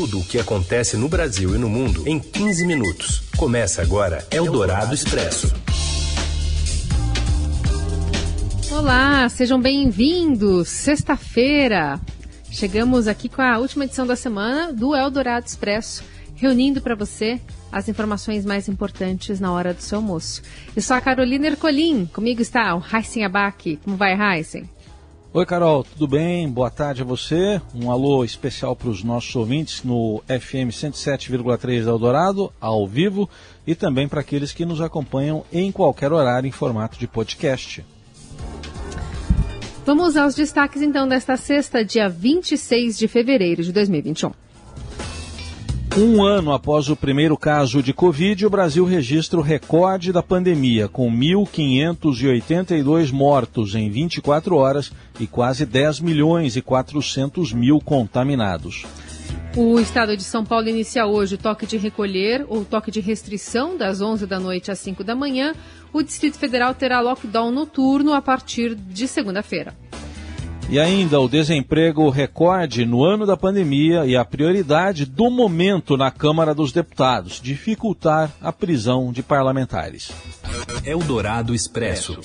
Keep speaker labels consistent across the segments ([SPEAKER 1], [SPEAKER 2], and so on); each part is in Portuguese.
[SPEAKER 1] tudo o que acontece no Brasil e no mundo em 15 minutos. Começa agora Eldorado Expresso.
[SPEAKER 2] Olá, sejam bem-vindos. Sexta-feira. Chegamos aqui com a última edição da semana do Eldorado Expresso, reunindo para você as informações mais importantes na hora do seu almoço. Eu sou a Carolina Ercolim, comigo está o Heisen Abac. Como vai, Heisen?
[SPEAKER 3] Oi, Carol, tudo bem? Boa tarde a você. Um alô especial para os nossos ouvintes no FM 107,3 Eldorado, ao vivo, e também para aqueles que nos acompanham em qualquer horário em formato de podcast.
[SPEAKER 2] Vamos aos destaques então desta sexta, dia 26 de fevereiro de 2021.
[SPEAKER 3] Um ano após o primeiro caso de Covid, o Brasil registra o recorde da pandemia, com 1.582 mortos em 24 horas e quase 10 milhões e 400 mil contaminados.
[SPEAKER 2] O estado de São Paulo inicia hoje o toque de recolher ou toque de restrição das 11 da noite às 5 da manhã. O Distrito Federal terá lockdown noturno a partir de segunda-feira.
[SPEAKER 3] E ainda o desemprego recorde no ano da pandemia e a prioridade do momento na Câmara dos Deputados, dificultar a prisão de parlamentares.
[SPEAKER 1] Eldorado Expresso.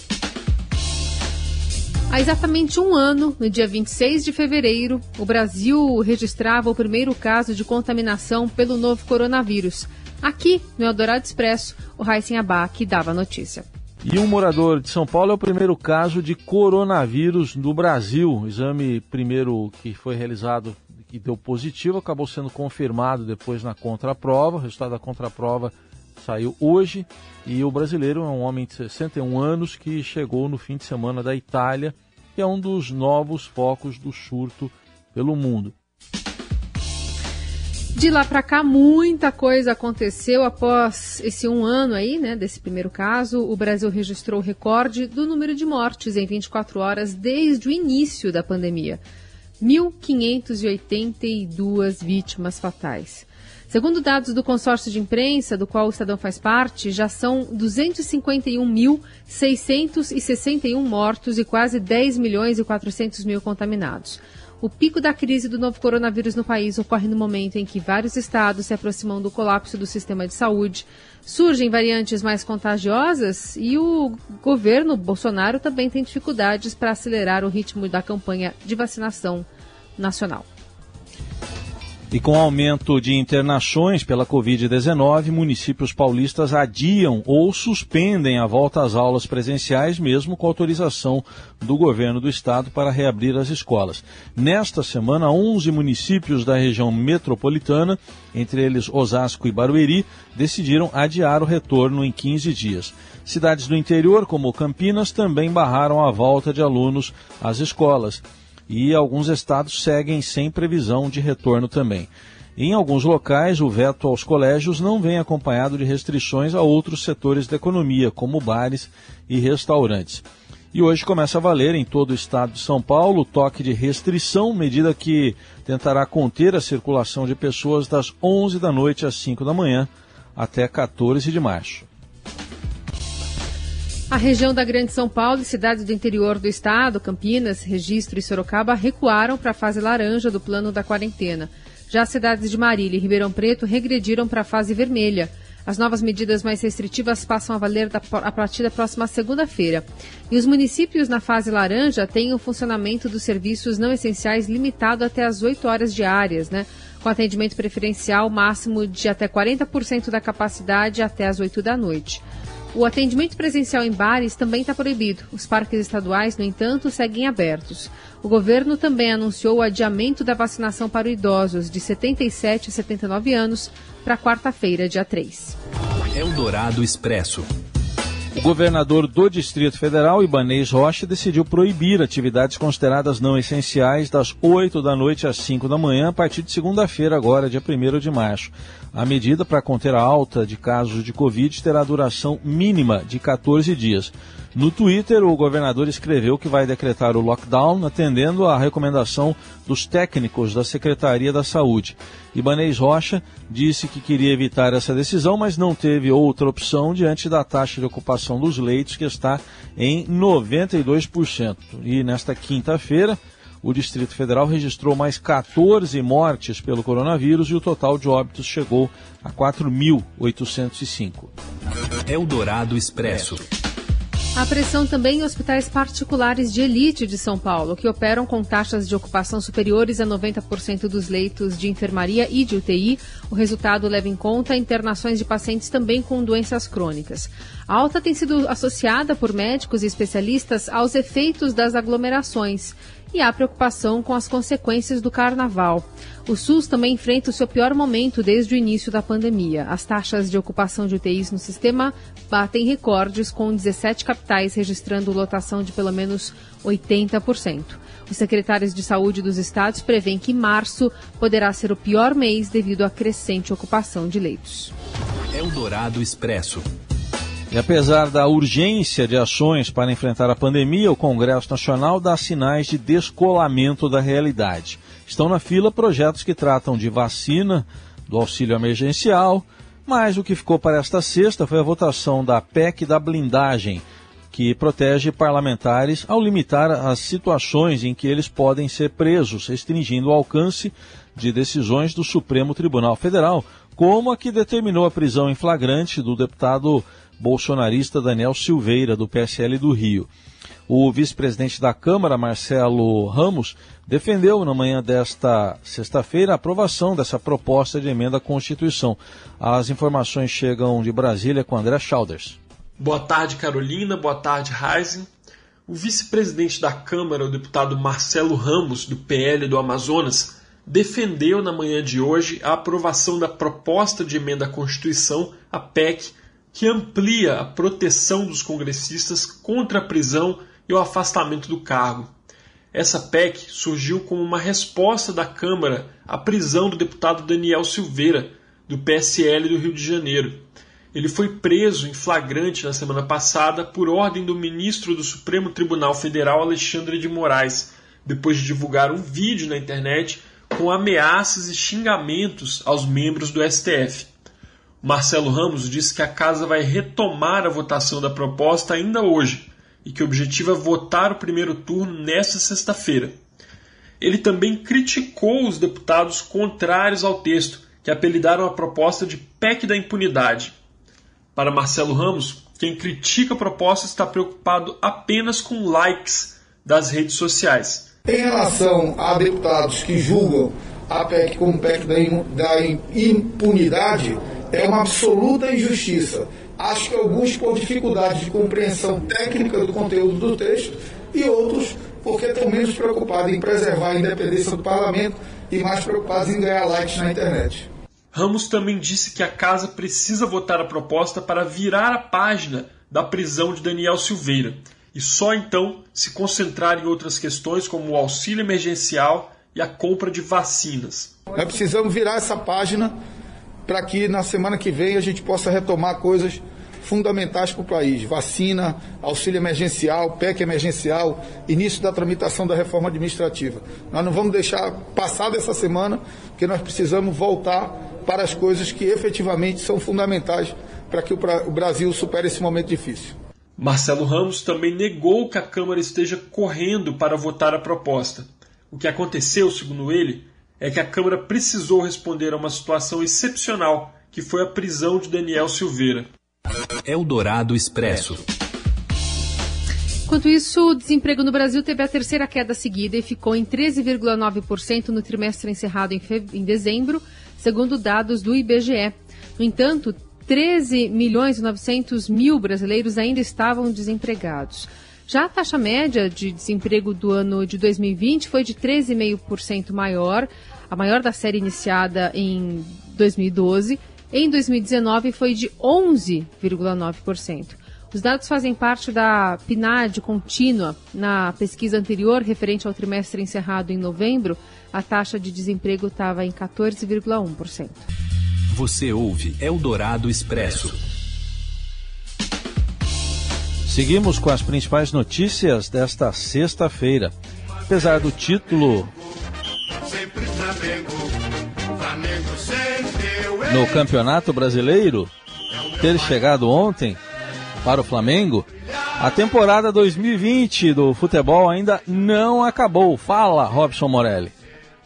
[SPEAKER 2] Há exatamente um ano, no dia 26 de fevereiro, o Brasil registrava o primeiro caso de contaminação pelo novo coronavírus. Aqui, no Eldorado Expresso, o Raíssen Abac dava a notícia.
[SPEAKER 3] E um morador de São Paulo é o primeiro caso de coronavírus no Brasil. O exame primeiro que foi realizado que deu positivo acabou sendo confirmado depois na contraprova. O resultado da contraprova saiu hoje e o brasileiro é um homem de 61 anos que chegou no fim de semana da Itália, que é um dos novos focos do surto pelo mundo.
[SPEAKER 2] De lá para cá, muita coisa aconteceu após esse um ano aí, né, desse primeiro caso. O Brasil registrou o recorde do número de mortes em 24 horas desde o início da pandemia. 1.582 vítimas fatais. Segundo dados do consórcio de imprensa, do qual o Estadão faz parte, já são 251.661 mortos e quase 10 milhões e 400 mil contaminados. O pico da crise do novo coronavírus no país ocorre no momento em que vários estados se aproximam do colapso do sistema de saúde, surgem variantes mais contagiosas e o governo Bolsonaro também tem dificuldades para acelerar o ritmo da campanha de vacinação nacional.
[SPEAKER 3] E com o aumento de internações pela Covid-19, municípios paulistas adiam ou suspendem a volta às aulas presenciais, mesmo com autorização do governo do estado para reabrir as escolas. Nesta semana, 11 municípios da região metropolitana, entre eles Osasco e Barueri, decidiram adiar o retorno em 15 dias. Cidades do interior, como Campinas, também barraram a volta de alunos às escolas e alguns estados seguem sem previsão de retorno também. Em alguns locais, o veto aos colégios não vem acompanhado de restrições a outros setores da economia, como bares e restaurantes. E hoje começa a valer em todo o estado de São Paulo o toque de restrição, medida que tentará conter a circulação de pessoas das 11 da noite às 5 da manhã até 14 de março.
[SPEAKER 2] A região da Grande São Paulo e cidades do interior do estado, Campinas, Registro e Sorocaba, recuaram para a fase laranja do plano da quarentena. Já as cidades de Marília e Ribeirão Preto regrediram para a fase vermelha. As novas medidas mais restritivas passam a valer a partir da próxima segunda-feira. E os municípios na fase laranja têm o funcionamento dos serviços não essenciais limitado até as 8 horas diárias, né? com atendimento preferencial máximo de até 40% da capacidade até as 8 da noite. O atendimento presencial em bares também está proibido. Os parques estaduais, no entanto, seguem abertos. O governo também anunciou o adiamento da vacinação para idosos de 77 a 79 anos para quarta-feira, dia 3.
[SPEAKER 1] Eldorado Expresso.
[SPEAKER 3] O governador do Distrito Federal, Ibanês Rocha, decidiu proibir atividades consideradas não essenciais das 8 da noite às 5 da manhã, a partir de segunda-feira, agora, dia 1 de março. A medida para conter a alta de casos de Covid terá duração mínima de 14 dias. No Twitter, o governador escreveu que vai decretar o lockdown, atendendo à recomendação dos técnicos da Secretaria da Saúde. Ibanez Rocha disse que queria evitar essa decisão, mas não teve outra opção diante da taxa de ocupação dos leitos, que está em 92%. E nesta quinta-feira, o Distrito Federal registrou mais 14 mortes pelo coronavírus e o total de óbitos chegou a 4.805.
[SPEAKER 1] Eldorado Expresso.
[SPEAKER 2] A pressão também em hospitais particulares de elite de São Paulo, que operam com taxas de ocupação superiores a 90% dos leitos de enfermaria e de UTI. O resultado leva em conta internações de pacientes também com doenças crônicas. A alta tem sido associada por médicos e especialistas aos efeitos das aglomerações e há preocupação com as consequências do carnaval. O SUS também enfrenta o seu pior momento desde o início da pandemia. As taxas de ocupação de UTIs no sistema batem recordes, com 17 capitais registrando lotação de pelo menos 80%. Os secretários de saúde dos estados prevêem que março poderá ser o pior mês devido à crescente ocupação de leitos.
[SPEAKER 1] Eldorado Expresso.
[SPEAKER 3] E apesar da urgência de ações para enfrentar a pandemia, o Congresso Nacional dá sinais de descolamento da realidade. Estão na fila projetos que tratam de vacina, do auxílio emergencial, mas o que ficou para esta sexta foi a votação da PEC da blindagem, que protege parlamentares ao limitar as situações em que eles podem ser presos, restringindo o alcance de decisões do Supremo Tribunal Federal, como a que determinou a prisão em flagrante do deputado bolsonarista Daniel Silveira, do PSL do Rio. O vice-presidente da Câmara, Marcelo Ramos, defendeu na manhã desta sexta-feira a aprovação dessa proposta de emenda à Constituição. As informações chegam de Brasília com André Schauders.
[SPEAKER 4] Boa tarde, Carolina. Boa tarde, Heisen. O vice-presidente da Câmara, o deputado Marcelo Ramos, do PL do Amazonas, defendeu na manhã de hoje a aprovação da proposta de emenda à Constituição, a PEC, que amplia a proteção dos congressistas contra a prisão e o afastamento do cargo. Essa PEC surgiu como uma resposta da Câmara à prisão do deputado Daniel Silveira, do PSL do Rio de Janeiro. Ele foi preso em flagrante na semana passada por ordem do ministro do Supremo Tribunal Federal, Alexandre de Moraes, depois de divulgar um vídeo na internet com ameaças e xingamentos aos membros do STF. Marcelo Ramos disse que a casa vai retomar a votação da proposta ainda hoje e que o objetivo é votar o primeiro turno nesta sexta-feira. Ele também criticou os deputados contrários ao texto, que apelidaram a proposta de PEC da impunidade. Para Marcelo Ramos, quem critica a proposta está preocupado apenas com likes das redes sociais.
[SPEAKER 5] Em relação a deputados que julgam a PEC como PEC da impunidade, é uma absoluta injustiça. Acho que alguns por dificuldade de compreensão técnica do conteúdo do texto e outros porque estão menos preocupados em preservar a independência do parlamento e mais preocupados em ganhar likes na internet.
[SPEAKER 4] Ramos também disse que a casa precisa votar a proposta para virar a página da prisão de Daniel Silveira e só então se concentrar em outras questões como o auxílio emergencial e a compra de vacinas.
[SPEAKER 5] Nós precisamos virar essa página para que na semana que vem a gente possa retomar coisas fundamentais para o país: vacina, auxílio emergencial, PEC emergencial, início da tramitação da reforma administrativa. Nós não vamos deixar passar dessa semana, porque nós precisamos voltar para as coisas que efetivamente são fundamentais para que o Brasil supere esse momento difícil.
[SPEAKER 4] Marcelo Ramos também negou que a Câmara esteja correndo para votar a proposta. O que aconteceu, segundo ele, é que a Câmara precisou responder a uma situação excepcional, que foi a prisão de Daniel Silveira.
[SPEAKER 1] Eldorado Expresso.
[SPEAKER 2] Enquanto isso, o desemprego no Brasil teve a terceira queda seguida e ficou em 13,9% no trimestre encerrado em, em dezembro, segundo dados do IBGE. No entanto, 13 milhões e 900 mil brasileiros ainda estavam desempregados. Já a taxa média de desemprego do ano de 2020 foi de 13,5% maior, a maior da série iniciada em 2012. Em 2019 foi de 11,9%. Os dados fazem parte da PNAD contínua. Na pesquisa anterior, referente ao trimestre encerrado em novembro, a taxa de desemprego estava em 14,1%.
[SPEAKER 1] Você ouve Eldorado Expresso.
[SPEAKER 3] Seguimos com as principais notícias desta sexta-feira. Apesar do título no Campeonato Brasileiro ter chegado ontem para o Flamengo, A temporada 2020 do futebol ainda não acabou. Fala, Robson Morelli.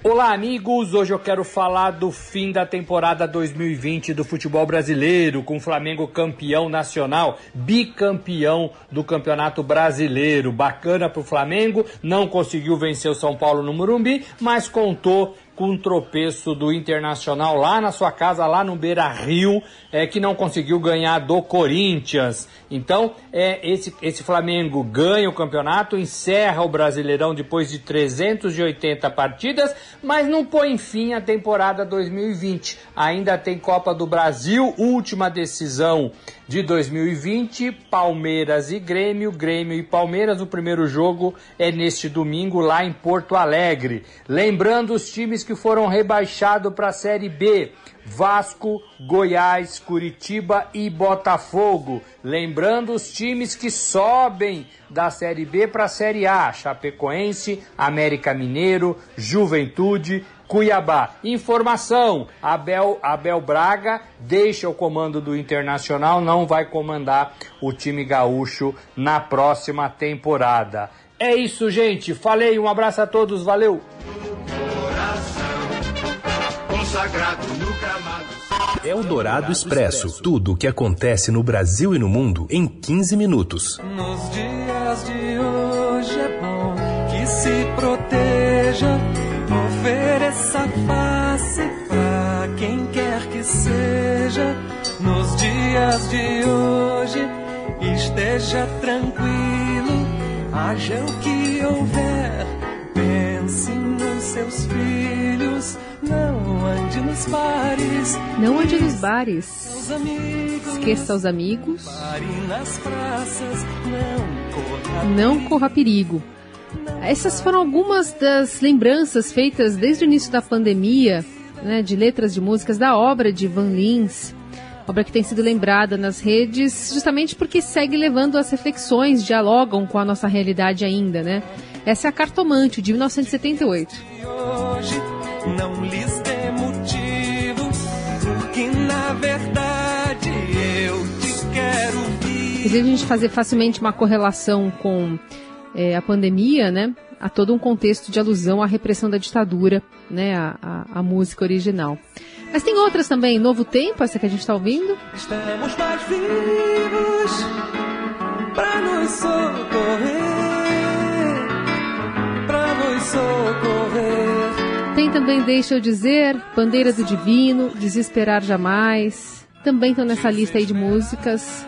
[SPEAKER 6] Olá, amigos! Hoje eu quero falar do fim da temporada 2020 do futebol brasileiro, com o Flamengo campeão nacional, bicampeão do Campeonato Brasileiro. Bacana para o Flamengo, não conseguiu vencer o São Paulo no Morumbi, mas contou com um tropeço do Internacional lá na sua casa, lá no Beira Rio, é, que não conseguiu ganhar do Corinthians. Então, é, esse, esse Flamengo ganha o campeonato, encerra o Brasileirão depois de 380 partidas, mas não põe fim à temporada 2020. Ainda tem Copa do Brasil, última decisão de 2020, Palmeiras e Grêmio, Grêmio e Palmeiras. O primeiro jogo é neste domingo lá em Porto Alegre. Lembrando os times que foram rebaixados para a Série B. Vasco, Goiás, Curitiba e Botafogo. Lembrando os times que sobem da Série B para a Série A: Chapecoense, América Mineiro, Juventude, Cuiabá. Informação: Abel, Abel Braga deixa o comando do Internacional, não vai comandar o time gaúcho na próxima temporada. É isso, gente. Falei, um abraço a todos, valeu!
[SPEAKER 1] É o Dourado Expresso. Tudo o que acontece no Brasil e no mundo em 15 minutos.
[SPEAKER 7] Nos dias de hoje, esteja tranquilo, haja o que houver. Pense nos seus filhos, não ande nos bares.
[SPEAKER 2] Não ande nos bares. Amigos, Esqueça os amigos.
[SPEAKER 7] Praças, não, corra
[SPEAKER 2] perigo. Essas foram algumas das lembranças feitas desde o início da pandemia, né, de letras de músicas da obra de Van Lins, obra que tem sido lembrada nas redes justamente porque segue levando as reflexões, dialogam com a nossa realidade ainda, né? Essa é a Cartomante, de 1978.
[SPEAKER 7] Hoje não lhes dê motivo, porque na verdade eu te quero vir.
[SPEAKER 2] Inclusive a gente fazer facilmente uma correlação com é, a pandemia, né, há todo um contexto de alusão à repressão da ditadura, né, a, a, a música original. Mas tem outras também, Novo Tempo, essa que a gente está ouvindo.
[SPEAKER 7] Estamos mais vivos nos socorrer, nos socorrer.
[SPEAKER 2] Tem também Deixa eu dizer, Bandeira do Divino, Desesperar Jamais. Também estão nessa lista aí de músicas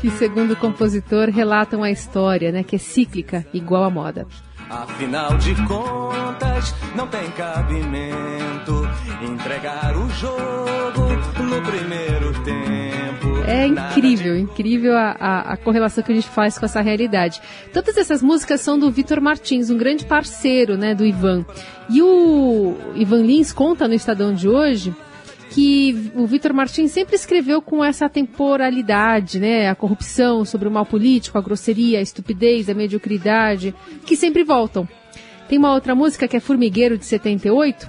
[SPEAKER 2] que, segundo o compositor, relatam a história, né, que é cíclica, igual à moda.
[SPEAKER 7] Afinal de contas, não tem cabimento entregar o jogo no primeiro tempo.
[SPEAKER 2] É incrível, incrível a, a, a, correlação que a gente faz com essa realidade. Todas essas músicas são do Vitor Martins, um grande parceiro né, do Ivan. E o Ivan Lins conta no Estadão de hoje que o Vitor Martins sempre escreveu com essa temporalidade, né? A corrupção, sobre o mal político, a grosseria, a estupidez, a mediocridade, que sempre voltam. Tem uma outra música que é Formigueiro de 78.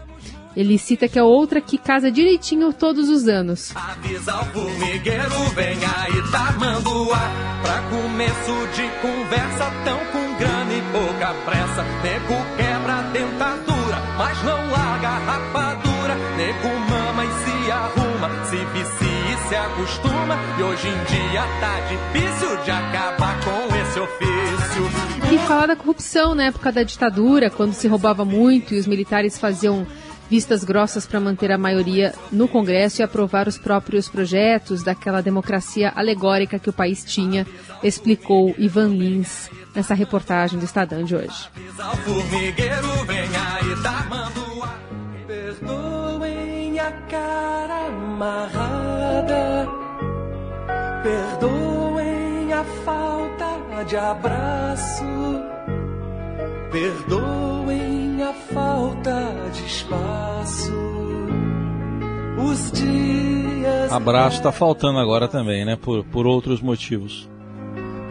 [SPEAKER 2] Ele cita que é outra que casa direitinho todos os anos.
[SPEAKER 7] Avisa o formigueiro, vem aí, tá ar. Pra começo de conversa, tão com grana e pouca pressa. Nego quebra a dentadura, mas não larga a rapadura. Nego mama e se arruma, se vicia e se acostuma. E hoje em dia tá difícil de acabar com esse ofício.
[SPEAKER 2] E fala da corrupção na época da ditadura, quando se roubava muito e os militares faziam vistas grossas para manter a maioria no Congresso e aprovar os próprios projetos daquela democracia alegórica que o país tinha, explicou Ivan Lins nessa reportagem do Estadão de hoje.
[SPEAKER 7] Cara amarrada, perdoem a falta de abraço, perdoem a falta de espaço. Os dias.
[SPEAKER 3] Abraço está faltando agora também, né? Por, por outros motivos.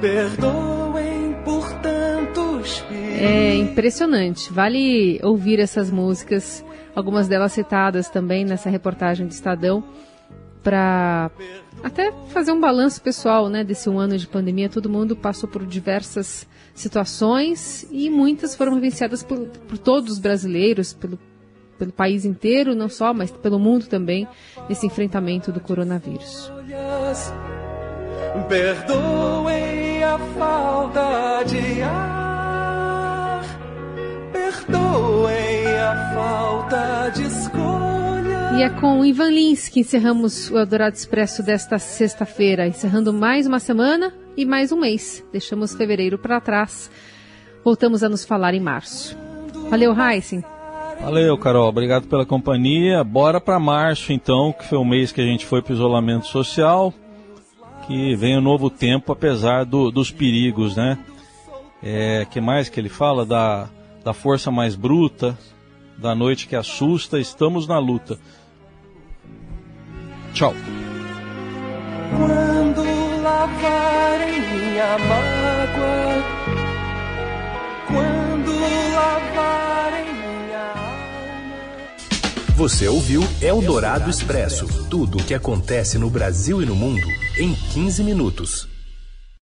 [SPEAKER 7] Perdoem por tantos
[SPEAKER 2] É impressionante. Vale ouvir essas músicas, algumas delas citadas também nessa reportagem do Estadão. para até fazer um balanço pessoal né, desse um ano de pandemia. Todo mundo passou por diversas situações e muitas foram vivenciadas por, por todos os brasileiros, pelo, pelo país inteiro, não só, mas pelo mundo também, nesse enfrentamento do coronavírus.
[SPEAKER 7] Perdoem a falta de ar, falta de escolha.
[SPEAKER 2] E é com Ivan Lins que encerramos o Eldorado Expresso desta sexta-feira, encerrando mais uma semana e mais um mês. Deixamos fevereiro para trás. Voltamos a nos falar em março. Valeu, Heisen.
[SPEAKER 3] Valeu, Carol. Obrigado pela companhia. Bora para março, então, que foi o mês que a gente foi para isolamento social que vem um novo tempo, apesar do, dos perigos, né? É, que mais que ele fala? Da, da força mais bruta, da noite que assusta, estamos na luta. Tchau.
[SPEAKER 7] Quando lavarem minha mágoa, quando lavarem minha alma.
[SPEAKER 1] Você ouviu Eldorado Expresso tudo o que acontece no Brasil e no mundo em 15 minutos.